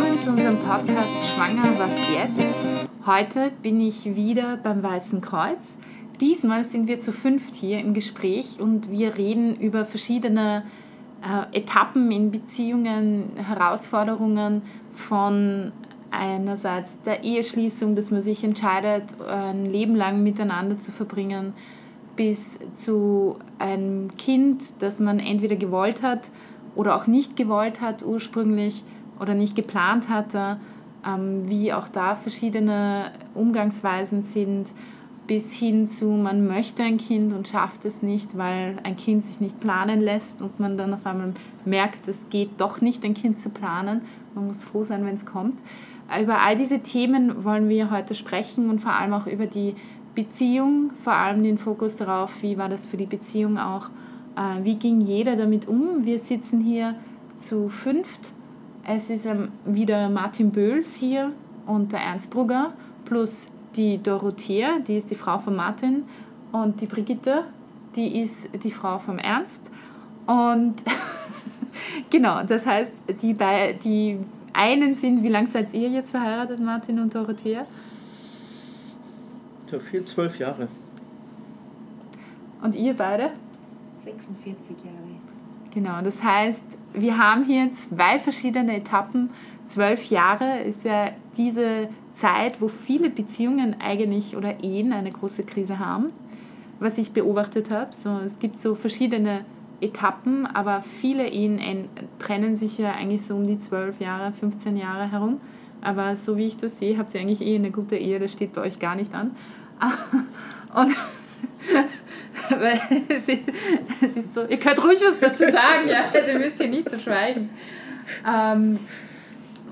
willkommen zu unserem Podcast Schwanger, was jetzt? Heute bin ich wieder beim Weißen Kreuz. Diesmal sind wir zu fünft hier im Gespräch und wir reden über verschiedene äh, Etappen in Beziehungen, Herausforderungen von einerseits der Eheschließung, dass man sich entscheidet, ein Leben lang miteinander zu verbringen, bis zu einem Kind, das man entweder gewollt hat oder auch nicht gewollt hat ursprünglich oder nicht geplant hatte, ähm, wie auch da verschiedene Umgangsweisen sind, bis hin zu, man möchte ein Kind und schafft es nicht, weil ein Kind sich nicht planen lässt und man dann auf einmal merkt, es geht doch nicht, ein Kind zu planen. Man muss froh sein, wenn es kommt. Über all diese Themen wollen wir heute sprechen und vor allem auch über die Beziehung, vor allem den Fokus darauf, wie war das für die Beziehung auch, äh, wie ging jeder damit um. Wir sitzen hier zu fünft es ist ähm, wieder Martin Böhls hier und der Ernst Brugger plus die Dorothea, die ist die Frau von Martin und die Brigitte, die ist die Frau vom Ernst. Und genau, das heißt, die, bei, die einen sind, wie lange seid ihr jetzt verheiratet, Martin und Dorothea? So viel, zwölf Jahre. Und ihr beide? 46 Jahre. Genau, das heißt, wir haben hier zwei verschiedene Etappen. Zwölf Jahre ist ja diese Zeit, wo viele Beziehungen eigentlich oder Ehen eine große Krise haben, was ich beobachtet habe. So, es gibt so verschiedene Etappen, aber viele Ehen trennen sich ja eigentlich so um die zwölf Jahre, 15 Jahre herum. Aber so wie ich das sehe, habt ihr eigentlich eh eine gute Ehe, das steht bei euch gar nicht an. Und weil es ist, es ist so, ihr könnt ruhig was dazu sagen, ja, also ihr müsst hier nicht zu so schweigen. Ähm,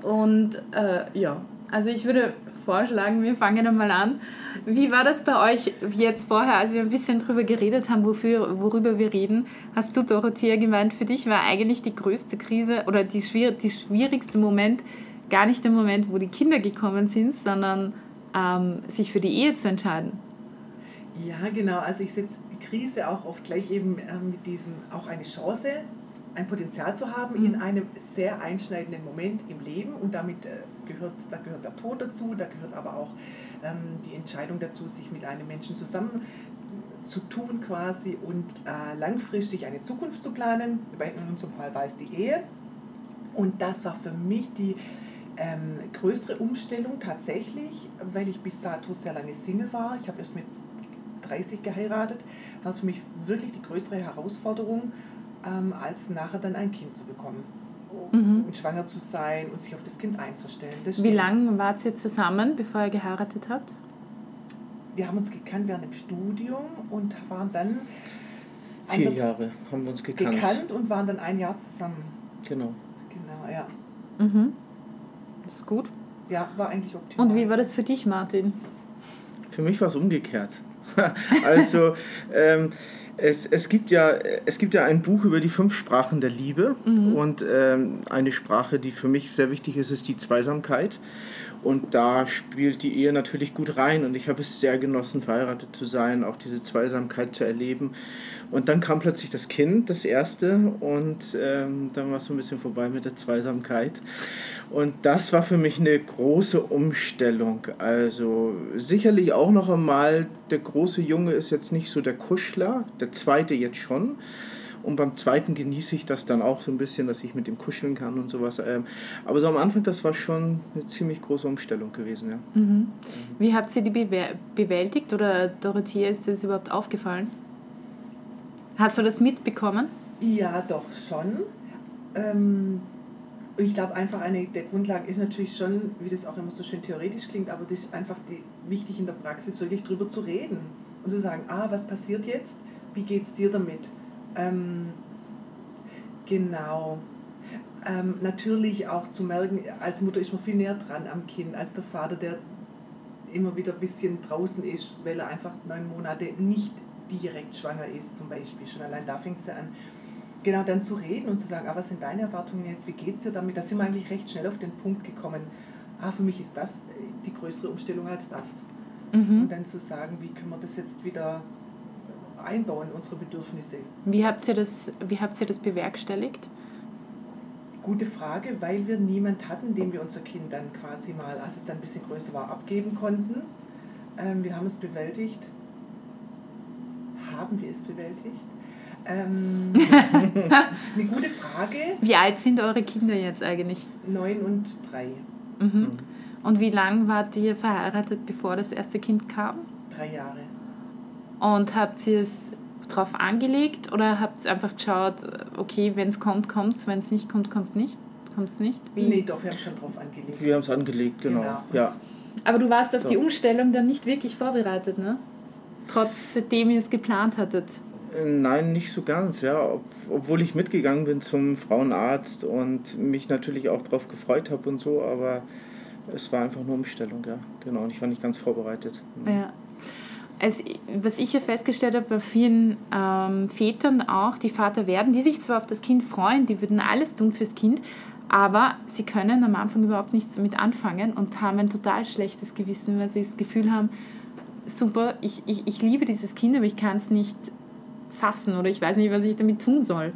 und äh, ja, also ich würde vorschlagen, wir fangen einmal an. Wie war das bei euch jetzt vorher, als wir ein bisschen drüber geredet haben, wofür, worüber wir reden? Hast du, Dorothea, gemeint, für dich war eigentlich die größte Krise oder die, schwier die schwierigste Moment gar nicht der Moment, wo die Kinder gekommen sind, sondern ähm, sich für die Ehe zu entscheiden? Ja, genau. Also ich setze Krise auch oft gleich eben äh, mit diesem auch eine Chance, ein Potenzial zu haben in mhm. einem sehr einschneidenden Moment im Leben und damit äh, gehört, da gehört der Tod dazu, da gehört aber auch ähm, die Entscheidung dazu, sich mit einem Menschen zusammen zu tun quasi und äh, langfristig eine Zukunft zu planen. In unserem Fall war es die Ehe. Und das war für mich die ähm, größere Umstellung tatsächlich, weil ich bis dato sehr lange Single war. Ich habe erst mit 30 geheiratet war es für mich wirklich die größere Herausforderung, ähm, als nachher dann ein Kind zu bekommen. Mhm. Und schwanger zu sein und sich auf das Kind einzustellen. Das Wie lange wart ihr zusammen, bevor ihr geheiratet habt? Wir haben uns gekannt während dem Studium und waren dann. Vier Jahre haben wir uns gekannt. Gekannt und waren dann ein Jahr zusammen. Genau. Genau, ja. Mhm. Das ist gut. Ja, war eigentlich optimal. Und wie war das für dich, Martin? Für mich war es umgekehrt. also ähm, es, es, gibt ja, es gibt ja ein Buch über die fünf Sprachen der Liebe mhm. und ähm, eine Sprache, die für mich sehr wichtig ist, ist die Zweisamkeit. Und da spielt die Ehe natürlich gut rein und ich habe es sehr genossen, verheiratet zu sein, auch diese Zweisamkeit zu erleben. Und dann kam plötzlich das Kind, das erste, und ähm, dann war es so ein bisschen vorbei mit der Zweisamkeit. Und das war für mich eine große Umstellung. Also sicherlich auch noch einmal, der große Junge ist jetzt nicht so der Kuschler, der zweite jetzt schon. Und beim zweiten genieße ich das dann auch so ein bisschen, dass ich mit dem kuscheln kann und sowas. Ähm, aber so am Anfang, das war schon eine ziemlich große Umstellung gewesen. Ja. Mhm. Wie habt ihr die bewältigt oder Dorothea, ist das überhaupt aufgefallen? Hast du das mitbekommen? Ja, doch schon. Ähm, ich glaube einfach, eine der Grundlagen ist natürlich schon, wie das auch immer so schön theoretisch klingt, aber das ist einfach die, wichtig in der Praxis, wirklich drüber zu reden und zu sagen, ah, was passiert jetzt? Wie geht es dir damit? Ähm, genau. Ähm, natürlich auch zu merken, als Mutter ist man viel näher dran am Kind als der Vater, der immer wieder ein bisschen draußen ist, weil er einfach neun Monate nicht direkt schwanger ist, zum Beispiel. Schon allein da fängt es an. Genau, dann zu reden und zu sagen, ah, was sind deine Erwartungen jetzt, wie geht es dir damit? Da sind wir eigentlich recht schnell auf den Punkt gekommen, ah, für mich ist das die größere Umstellung als das. Mhm. Und dann zu sagen, wie können wir das jetzt wieder einbauen, unsere Bedürfnisse. Wie habt ihr das, wie habt ihr das bewerkstelligt? Gute Frage, weil wir niemand hatten, dem wir unser Kind dann quasi mal, als es dann ein bisschen größer war, abgeben konnten. Ähm, wir haben es bewältigt. Haben wir es bewältigt? Ähm, eine gute Frage. Wie alt sind eure Kinder jetzt eigentlich? Neun und drei. Mhm. Und wie lange wart ihr verheiratet, bevor das erste Kind kam? Drei Jahre. Und habt ihr es drauf angelegt oder habt ihr einfach geschaut, okay, wenn es kommt, kommt es, wenn es nicht kommt, kommt nicht? Kommt es nicht? Wie? Nee, doch, wir haben es schon drauf angelegt. Wir haben es angelegt, genau. genau. Ja. Aber du warst auf so. die Umstellung dann nicht wirklich vorbereitet, ne? Trotzdem ihr es geplant hattet. Äh, nein, nicht so ganz, ja. Ob, obwohl ich mitgegangen bin zum Frauenarzt und mich natürlich auch darauf gefreut habe und so, aber es war einfach nur Umstellung, ja. Genau, und ich war nicht ganz vorbereitet. Ja. Also, was ich ja festgestellt habe bei vielen ähm, Vätern auch, die Vater werden, die sich zwar auf das Kind freuen, die würden alles tun fürs Kind, aber sie können am Anfang überhaupt nichts damit anfangen und haben ein total schlechtes Gewissen, weil sie das Gefühl haben, super, ich, ich, ich liebe dieses Kind, aber ich kann es nicht fassen oder ich weiß nicht, was ich damit tun soll.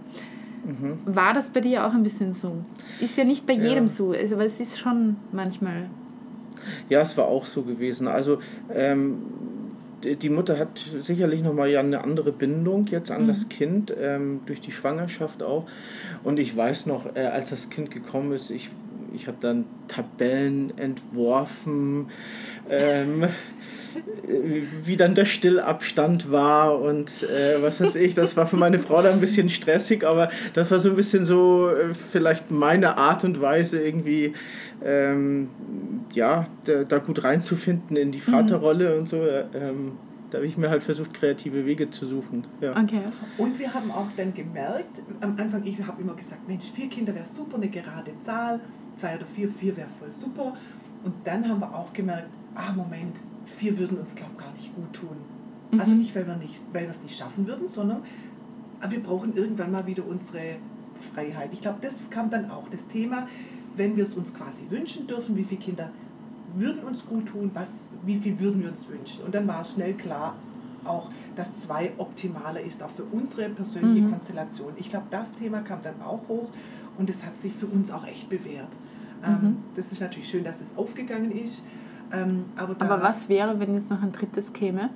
Mhm. War das bei dir auch ein bisschen so? Ist ja nicht bei jedem ja. so, also, aber es ist schon manchmal. Ja, es war auch so gewesen. Also ähm, die Mutter hat sicherlich nochmal ja eine andere Bindung jetzt an mhm. das Kind, ähm, durch die Schwangerschaft auch. Und ich weiß noch, äh, als das Kind gekommen ist, ich, ich habe dann Tabellen entworfen. Ähm, wie dann der Stillabstand war und äh, was weiß ich, das war für meine Frau dann ein bisschen stressig, aber das war so ein bisschen so äh, vielleicht meine Art und Weise irgendwie, ähm, ja, da, da, gut reinzufinden in die mhm. Vaterrolle mhm. und so. Ähm, da habe ich mir halt versucht, kreative Wege zu suchen. Ja. Okay. Und wir haben auch dann gemerkt, am Anfang, ich habe immer gesagt, Mensch, vier Kinder wäre super, eine gerade Zahl, zwei oder vier, vier wäre voll super. Und dann haben wir auch gemerkt, ah, Moment, vier würden uns, glaube ich, gar nicht gut tun. Mhm. Also nicht, weil wir nicht, weil wir es nicht schaffen würden, sondern wir brauchen irgendwann mal wieder unsere Freiheit. Ich glaube, das kam dann auch das Thema, wenn wir es uns quasi wünschen dürfen, wie viele Kinder würden uns gut tun, was, wie viel würden wir uns wünschen. Und dann war es schnell klar, auch, dass zwei optimaler ist, auch für unsere persönliche mhm. Konstellation. Ich glaube, das Thema kam dann auch hoch und es hat sich für uns auch echt bewährt. Ähm, mhm. das ist natürlich schön, dass es aufgegangen ist. Ähm, aber, aber was wäre, wenn jetzt noch ein drittes käme?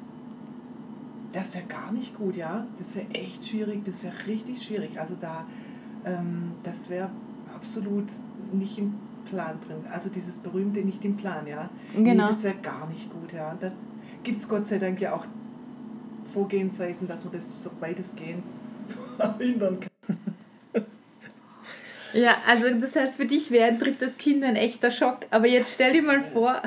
Das wäre gar nicht gut, ja. Das wäre echt schwierig, das wäre richtig schwierig. Also da, ähm, das wäre absolut nicht im Plan drin. Also dieses berühmte nicht im Plan, ja. Genau. Nee, das wäre gar nicht gut, ja. Da gibt es Gott sei Dank ja auch Vorgehensweisen, dass man das so weitestgehend verhindern kann. Ja, also das heißt, für dich wäre ein drittes Kind ein echter Schock. Aber jetzt stell dir mal vor,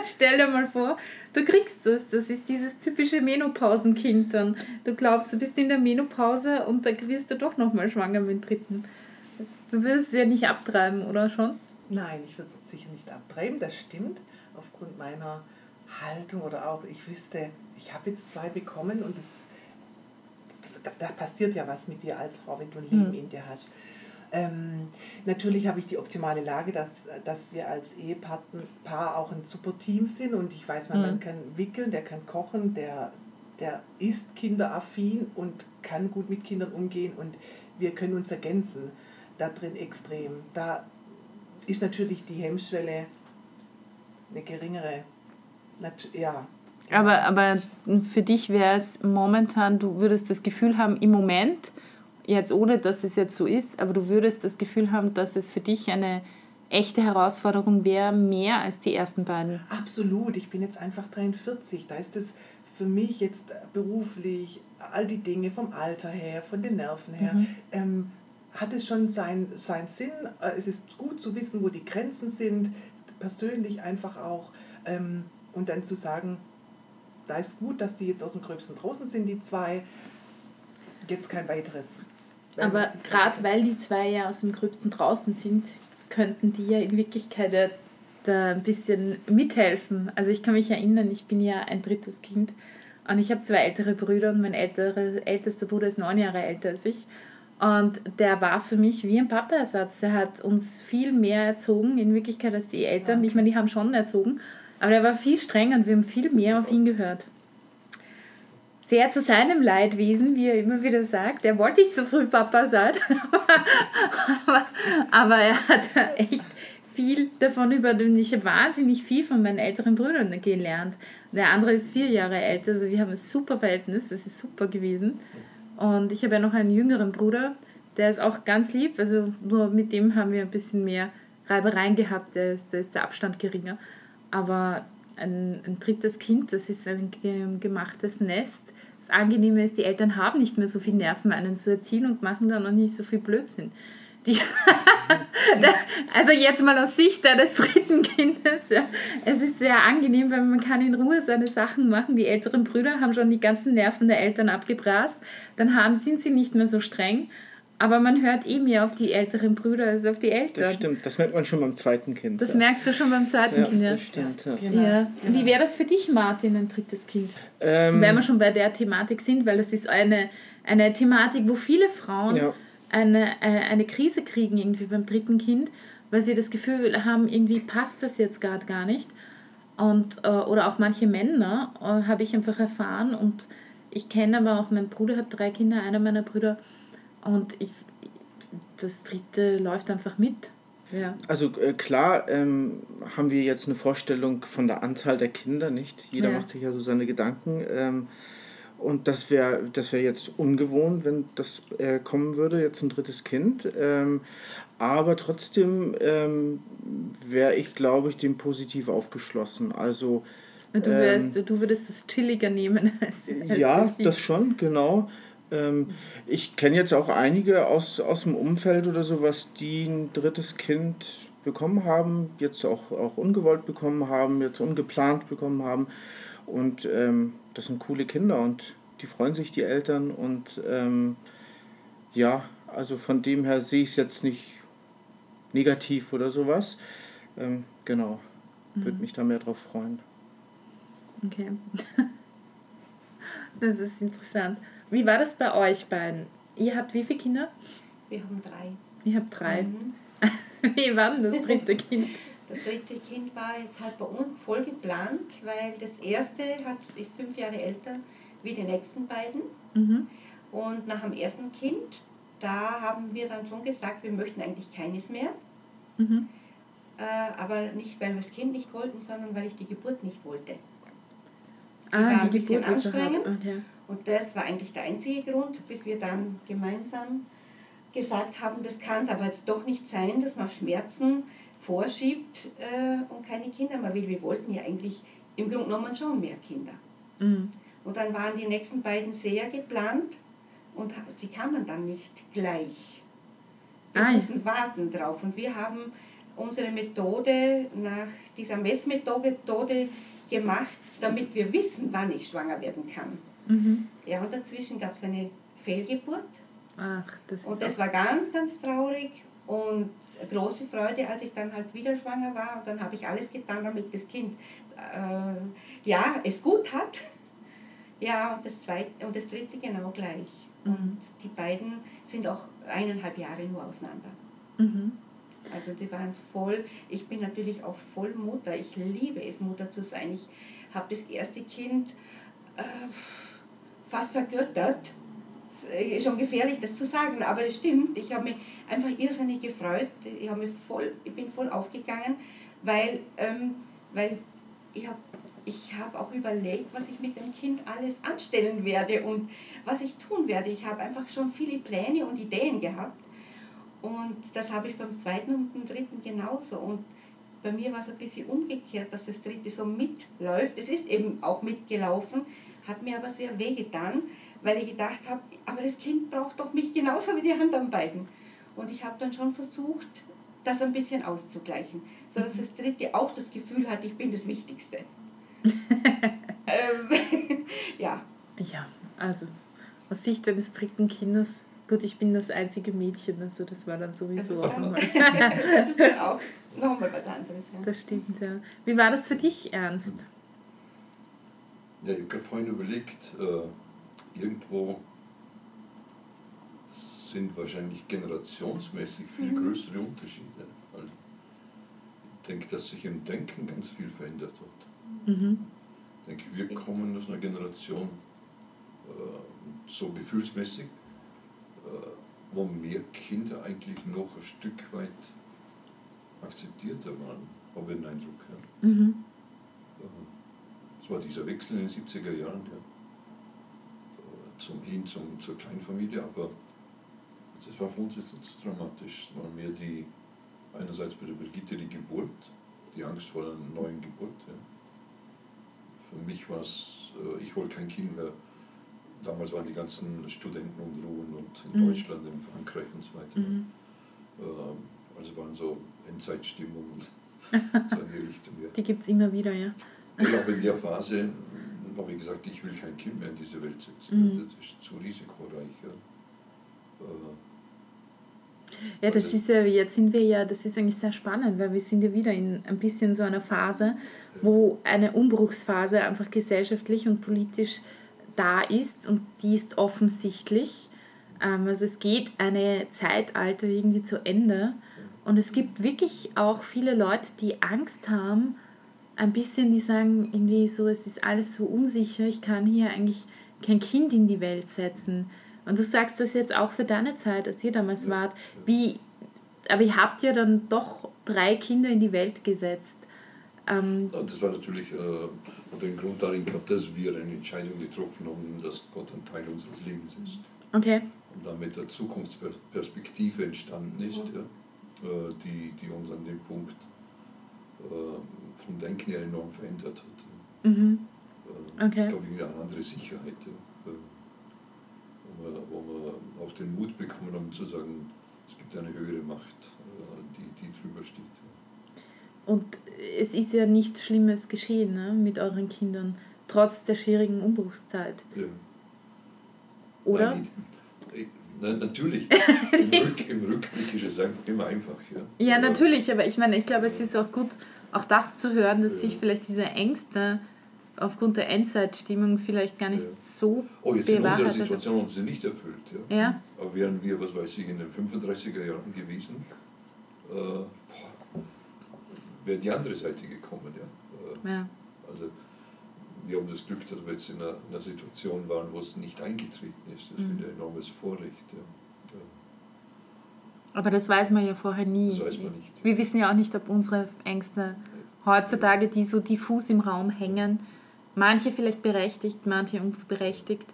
stell dir mal vor, du kriegst das. Das ist dieses typische Menopausenkind dann. Du glaubst, du bist in der Menopause und dann wirst du doch nochmal schwanger mit dem dritten. Du wirst es ja nicht abtreiben, oder schon? Nein, ich würde es sicher nicht abtreiben, das stimmt. Aufgrund meiner Haltung oder auch, ich wüsste, ich habe jetzt zwei bekommen und das, da, da, passiert ja was mit dir als Frau, wenn du ein Leben mhm. in dir hast. Ähm, natürlich habe ich die optimale Lage, dass, dass wir als Ehepaar auch ein super Team sind und ich weiß, mein mhm. Mann kann wickeln, der kann kochen, der, der ist kinderaffin und kann gut mit Kindern umgehen und wir können uns ergänzen da drin extrem. Da ist natürlich die Hemmschwelle eine geringere. Ja. Aber, aber für dich wäre es momentan, du würdest das Gefühl haben, im Moment, jetzt ohne dass es jetzt so ist, aber du würdest das Gefühl haben, dass es für dich eine echte Herausforderung wäre, mehr als die ersten beiden. Absolut, ich bin jetzt einfach 43, da ist es für mich jetzt beruflich, all die Dinge vom Alter her, von den Nerven her, mhm. ähm, hat es schon seinen sein Sinn. Äh, es ist gut zu wissen, wo die Grenzen sind, persönlich einfach auch. Ähm, und dann zu sagen, da ist gut, dass die jetzt aus dem Gröbsten draußen sind, die zwei. Jetzt kein weiteres. Aber gerade weil die zwei ja aus dem Gröbsten draußen sind, könnten die ja in Wirklichkeit ja da ein bisschen mithelfen. Also ich kann mich erinnern, ich bin ja ein drittes Kind und ich habe zwei ältere Brüder und mein ältere, ältester Bruder ist neun Jahre älter als ich. Und der war für mich wie ein Papa-Ersatz. Der hat uns viel mehr erzogen, in Wirklichkeit, als die Eltern. Okay. Ich meine, die haben schon erzogen, aber der war viel strenger und wir haben viel mehr auf ihn gehört. Sehr zu seinem Leidwesen, wie er immer wieder sagt. Er wollte nicht zu früh Papa sein, aber, aber er hat echt viel davon über, ich habe wahnsinnig viel von meinen älteren Brüdern gelernt. Der andere ist vier Jahre älter, also wir haben ein super Verhältnis, das ist super gewesen. Und ich habe ja noch einen jüngeren Bruder, der ist auch ganz lieb, also nur mit dem haben wir ein bisschen mehr Reibereien gehabt, da ist, ist der Abstand geringer. Aber ein, ein drittes Kind, das ist ein gemachtes Nest. Das Angenehme ist, die Eltern haben nicht mehr so viel Nerven, einen zu erziehen und machen dann auch nicht so viel Blödsinn. Die also jetzt mal aus Sicht eines dritten Kindes. Ja. Es ist sehr angenehm, weil man kann in Ruhe seine Sachen machen. Die älteren Brüder haben schon die ganzen Nerven der Eltern abgebrast. Dann haben, sind sie nicht mehr so streng. Aber man hört eh mehr auf die älteren Brüder als auf die Eltern. Das stimmt, das merkt man schon beim zweiten Kind. Das ja. merkst du schon beim zweiten ja, Kind, ja. Das stimmt, ja. Genau. ja. Wie wäre das für dich, Martin, ein drittes Kind? Ähm, Wenn wir schon bei der Thematik sind, weil das ist eine, eine Thematik, wo viele Frauen ja. eine, äh, eine Krise kriegen irgendwie beim dritten Kind, weil sie das Gefühl haben, irgendwie passt das jetzt gerade gar nicht. Und, äh, oder auch manche Männer äh, habe ich einfach erfahren und ich kenne aber auch, mein Bruder hat drei Kinder, einer meiner Brüder und ich, das dritte läuft einfach mit. Ja. Also äh, klar ähm, haben wir jetzt eine Vorstellung von der Anzahl der Kinder, nicht? Jeder ja. macht sich ja so seine Gedanken. Ähm, und das wäre das wär jetzt ungewohnt, wenn das äh, kommen würde, jetzt ein drittes Kind. Ähm, aber trotzdem ähm, wäre ich, glaube ich, dem positiv aufgeschlossen. Also du, wärst, ähm, du würdest es chilliger nehmen als, als Ja, das schon, genau. Ähm, ich kenne jetzt auch einige aus, aus dem Umfeld oder sowas, die ein drittes Kind bekommen haben, jetzt auch, auch ungewollt bekommen haben, jetzt ungeplant bekommen haben. Und ähm, das sind coole Kinder und die freuen sich, die Eltern. Und ähm, ja, also von dem her sehe ich es jetzt nicht negativ oder sowas. Ähm, genau, würde mhm. mich da mehr drauf freuen. Okay. das ist interessant. Wie war das bei euch beiden? Ihr habt wie viele Kinder? Wir haben drei. Ihr habt drei. Mhm. wie war denn das dritte Kind? Das dritte Kind war jetzt halt bei uns voll geplant, weil das erste hat, ist fünf Jahre älter wie die nächsten beiden. Mhm. Und nach dem ersten Kind, da haben wir dann schon gesagt, wir möchten eigentlich keines mehr. Mhm. Äh, aber nicht, weil wir das Kind nicht wollten, sondern weil ich die Geburt nicht wollte. Die ah, war die ein bisschen Geburt anstrengend. Okay. Und das war eigentlich der einzige Grund, bis wir dann gemeinsam gesagt haben, das kann es aber jetzt doch nicht sein, dass man Schmerzen vorschiebt äh, und keine Kinder mehr will. Wir wollten ja eigentlich im Grunde genommen schon mehr Kinder. Mhm. Und dann waren die nächsten beiden sehr geplant und sie kamen dann nicht gleich. Wir ah, mussten warten drauf. Und wir haben unsere Methode nach dieser Messmethode gemacht, damit wir wissen, wann ich schwanger werden kann. Mhm. Ja, und dazwischen gab es eine Fehlgeburt. Ach, das und das war ganz, ganz traurig und große Freude, als ich dann halt wieder schwanger war. Und dann habe ich alles getan, damit das Kind äh, ja, es gut hat. Ja, und das, zweite, und das dritte genau gleich. Mhm. Und die beiden sind auch eineinhalb Jahre nur auseinander. Mhm. Also die waren voll, ich bin natürlich auch voll Mutter. Ich liebe es, Mutter zu sein. Ich habe das erste Kind äh, fast vergöttert. Schon gefährlich, das zu sagen, aber es stimmt. Ich habe mich einfach irrsinnig gefreut. Ich, mich voll, ich bin voll aufgegangen, weil, ähm, weil ich habe ich habe auch überlegt, was ich mit dem Kind alles anstellen werde und was ich tun werde. Ich habe einfach schon viele Pläne und Ideen gehabt. Und das habe ich beim zweiten und dem dritten genauso. Und bei mir war es ein bisschen umgekehrt, dass das dritte so mitläuft. Es ist eben auch mitgelaufen, hat mir aber sehr wehgetan, weil ich gedacht habe, aber das Kind braucht doch mich genauso wie die anderen beiden. Und ich habe dann schon versucht, das ein bisschen auszugleichen, sodass das dritte auch das Gefühl hat, ich bin das Wichtigste. ähm, ja. Ja, also aus Sicht eines dritten Kindes, gut, ich bin das einzige Mädchen, also das war dann sowieso auch nochmal. das ist dann auch nochmal was anderes. Ja. Das stimmt, ja. Wie war das für dich, Ernst? Ja, ich habe vorhin überlegt, äh, irgendwo sind wahrscheinlich generationsmäßig viel mhm. größere Unterschiede. Weil ich denke, dass sich im Denken ganz viel verändert hat. Mhm. Ich denke, wir kommen aus einer Generation, so gefühlsmäßig, wo mehr Kinder eigentlich noch ein Stück weit akzeptierter waren, habe ich den Eindruck. Ja. Mhm. Es war dieser Wechsel in den 70er Jahren, ja. zum hin zum, zur Kleinfamilie, aber das war für uns jetzt nicht so dramatisch. Es war mehr die, einerseits bei der Brigitte die Geburt, die Angst vor einer neuen Geburt. Ja. Für mich war es, äh, ich wollte kein Kind mehr. Damals waren die ganzen Studenten unruhen und in mhm. Deutschland, in Frankreich und so weiter. Mhm. Äh, also waren so Endzeitstimmungen so in die Richtung. Ja. Die gibt es immer wieder, ja. Ich glaube, in der Phase habe ich gesagt, ich will kein Kind mehr in diese Welt setzen. Mhm. Das ist zu risikoreich. Ja. Äh, ja, das ist ja, jetzt sind wir ja, das ist eigentlich sehr spannend, weil wir sind ja wieder in ein bisschen so einer Phase, wo eine Umbruchsphase einfach gesellschaftlich und politisch da ist und die ist offensichtlich. Ähm, also es geht eine Zeitalter irgendwie zu Ende und es gibt wirklich auch viele Leute, die Angst haben, ein bisschen, die sagen irgendwie so, es ist alles so unsicher, ich kann hier eigentlich kein Kind in die Welt setzen. Und du sagst das jetzt auch für deine Zeit, als ihr damals wart. Wie, aber ihr habt ja dann doch drei Kinder in die Welt gesetzt. Ähm, das war natürlich äh, den Grund darin gehabt, dass wir eine Entscheidung getroffen haben, dass Gott ein Teil unseres Lebens ist. Okay. Und damit eine Zukunftsperspektive entstanden ist, ja, äh, die, die uns an dem Punkt äh, vom Denken her enorm verändert hat. Mhm. Äh, okay. Ich glaube, eine andere Sicherheit. Ja wir, wo wir auch den Mut bekommen haben zu sagen, es gibt eine höhere Macht, äh, die, die drüber steht. Und es ist ja nichts Schlimmes geschehen ne, mit euren Kindern, trotz der schwierigen Umbruchszeit. Ja. Oder? Nein, ich, nein, natürlich. Im, Rück, Im, Rückblick ist es einfach immer einfach. Ja, ja natürlich, aber ich meine, ich glaube, es ist auch gut, auch das zu hören, dass ja. sich vielleicht diese Ängste aufgrund der Endzeitstimmung vielleicht gar nicht ja. so Oh, jetzt in unserer Situation haben sie nicht erfüllt. Ja? ja. Aber wären wir, was weiß ich, in den 35er Jahren gewesen, äh, wäre die andere Seite gekommen. Ja? Äh, ja. Also wir haben das Glück, dass wir jetzt in einer, in einer Situation waren, wo es nicht eingetreten ist. Das mhm. finde ich ein enormes Vorrecht. Ja. Aber das weiß man ja vorher nie. Das weiß man nicht. Wir wissen ja auch nicht, ob unsere Ängste heutzutage, die so diffus im Raum hängen, manche vielleicht berechtigt, manche unberechtigt,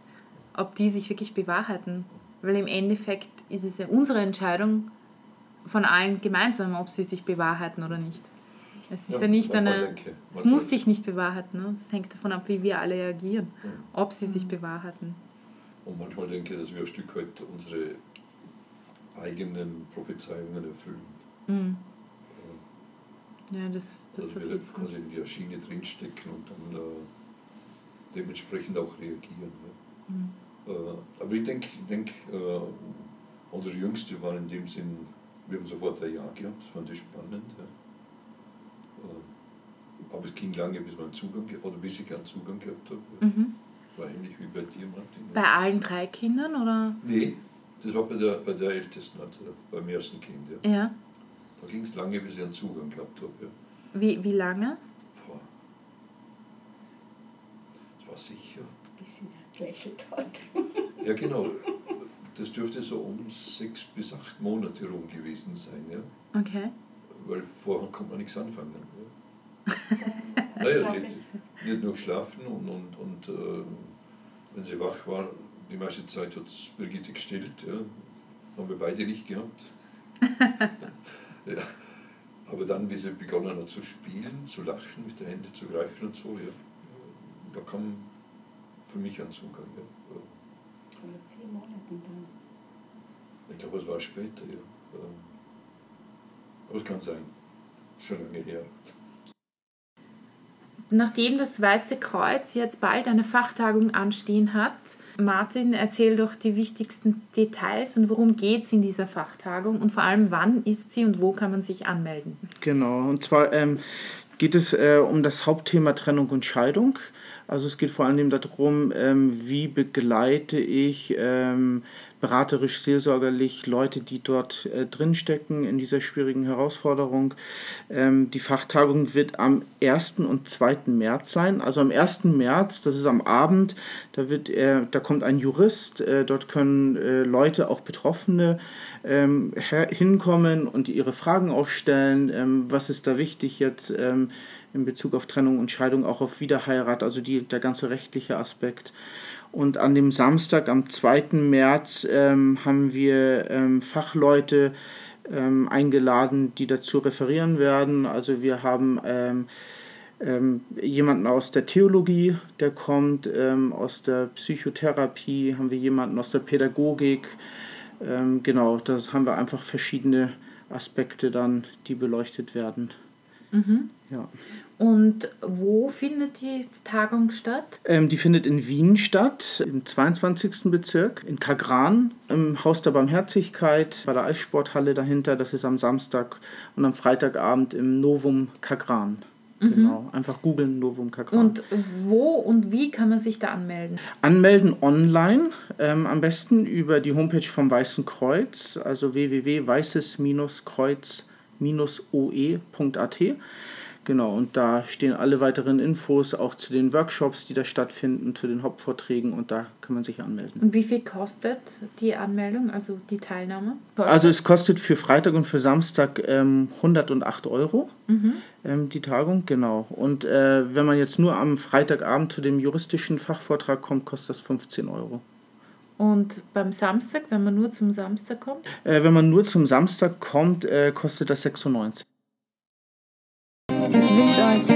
ob die sich wirklich bewahrheiten. Weil im Endeffekt ist es ja unsere Entscheidung von allen gemeinsam, ob sie sich bewahrheiten oder nicht. Es ist ja, ja nicht eine. Es muss denke. sich nicht bewahrheiten. Ne? Es hängt davon ab, wie wir alle reagieren, ja. ob sie sich bewahrheiten. Und manchmal denke ich, dass wir ein Stück weit unsere eigenen Prophezeiungen erfüllen. Mhm. Ja, das, das also wir quasi in der Schiene drinstecken und dann äh, dementsprechend auch reagieren. Ne? Mhm. Äh, aber ich denke, ich denk, äh, unsere Jüngste war in dem Sinn, wir haben sofort ein Ja gehabt, das fand ich spannend. Ja. Äh, aber es ging lange, bis man Zugang oder bis ich einen Zugang gehabt habe. Mhm. War ähnlich wie bei dir, Martin. Bei allen drei Kindern oder? Nee, das war bei der, bei der Ältesten, also beim ersten Kind. Ja. ja. Da ging es lange, bis ich einen Zugang gehabt habe. Ja. Wie, wie lange? war sicher. Bisschen lächelt Ja, genau. Das dürfte so um sechs bis acht Monate rum gewesen sein. Ja? Okay. Weil vorher konnte man nichts anfangen. Ja? naja, die, die hat nur geschlafen und, und, und äh, wenn sie wach war, die meiste Zeit hat Brigitte gestillt. Ja? Haben wir beide nicht gehabt. ja. Aber dann, wie sie begonnen hat zu spielen, zu lachen, mit den Händen zu greifen und so, ja, da kam für mich ein Zugang. Ja. Vor vier Monaten dann. Ich glaube, es war später, ja. Ähm, aber es kann sein. Schon lange her. Nachdem das Weiße Kreuz jetzt bald eine Fachtagung anstehen hat, Martin, erzähl doch die wichtigsten Details und worum geht es in dieser Fachtagung und vor allem wann ist sie und wo kann man sich anmelden? Genau, und zwar ähm, geht es äh, um das Hauptthema Trennung und Scheidung. Also es geht vor allem darum, ähm, wie begleite ich ähm, beraterisch, seelsorgerlich Leute, die dort äh, drinstecken in dieser schwierigen Herausforderung. Ähm, die Fachtagung wird am 1. und 2. März sein. Also am 1. März, das ist am Abend, da, wird, äh, da kommt ein Jurist, äh, dort können äh, Leute, auch Betroffene, ähm, hinkommen und ihre Fragen auch stellen. Ähm, was ist da wichtig jetzt ähm, in Bezug auf Trennung und Scheidung, auch auf Wiederheirat, also die, der ganze rechtliche Aspekt. Und an dem Samstag, am 2. März, ähm, haben wir ähm, Fachleute ähm, eingeladen, die dazu referieren werden. Also wir haben ähm, ähm, jemanden aus der Theologie, der kommt, aus der Psychotherapie, haben wir jemanden aus der Pädagogik. genau, das haben wir einfach verschiedene Aspekte dann, die beleuchtet werden. Mhm. Ja. Und wo findet die Tagung statt? Ähm, die findet in Wien statt, im 22. Bezirk, in Kagran, im Haus der Barmherzigkeit, bei der Eissporthalle dahinter. Das ist am Samstag und am Freitagabend im Novum Kagran. Mhm. Genau, einfach googeln Novum Kagran. Und wo und wie kann man sich da anmelden? Anmelden online, ähm, am besten über die Homepage vom Weißen Kreuz, also www.weißes-kreuz-oe.at. Genau, und da stehen alle weiteren Infos auch zu den Workshops, die da stattfinden, zu den Hauptvorträgen und da kann man sich anmelden. Und wie viel kostet die Anmeldung, also die Teilnahme? Kostet? Also es kostet für Freitag und für Samstag ähm, 108 Euro mhm. ähm, die Tagung, genau. Und äh, wenn man jetzt nur am Freitagabend zu dem juristischen Fachvortrag kommt, kostet das 15 Euro. Und beim Samstag, wenn man nur zum Samstag kommt? Äh, wenn man nur zum Samstag kommt, äh, kostet das 96. Ich wünsche euch einen wunderschönen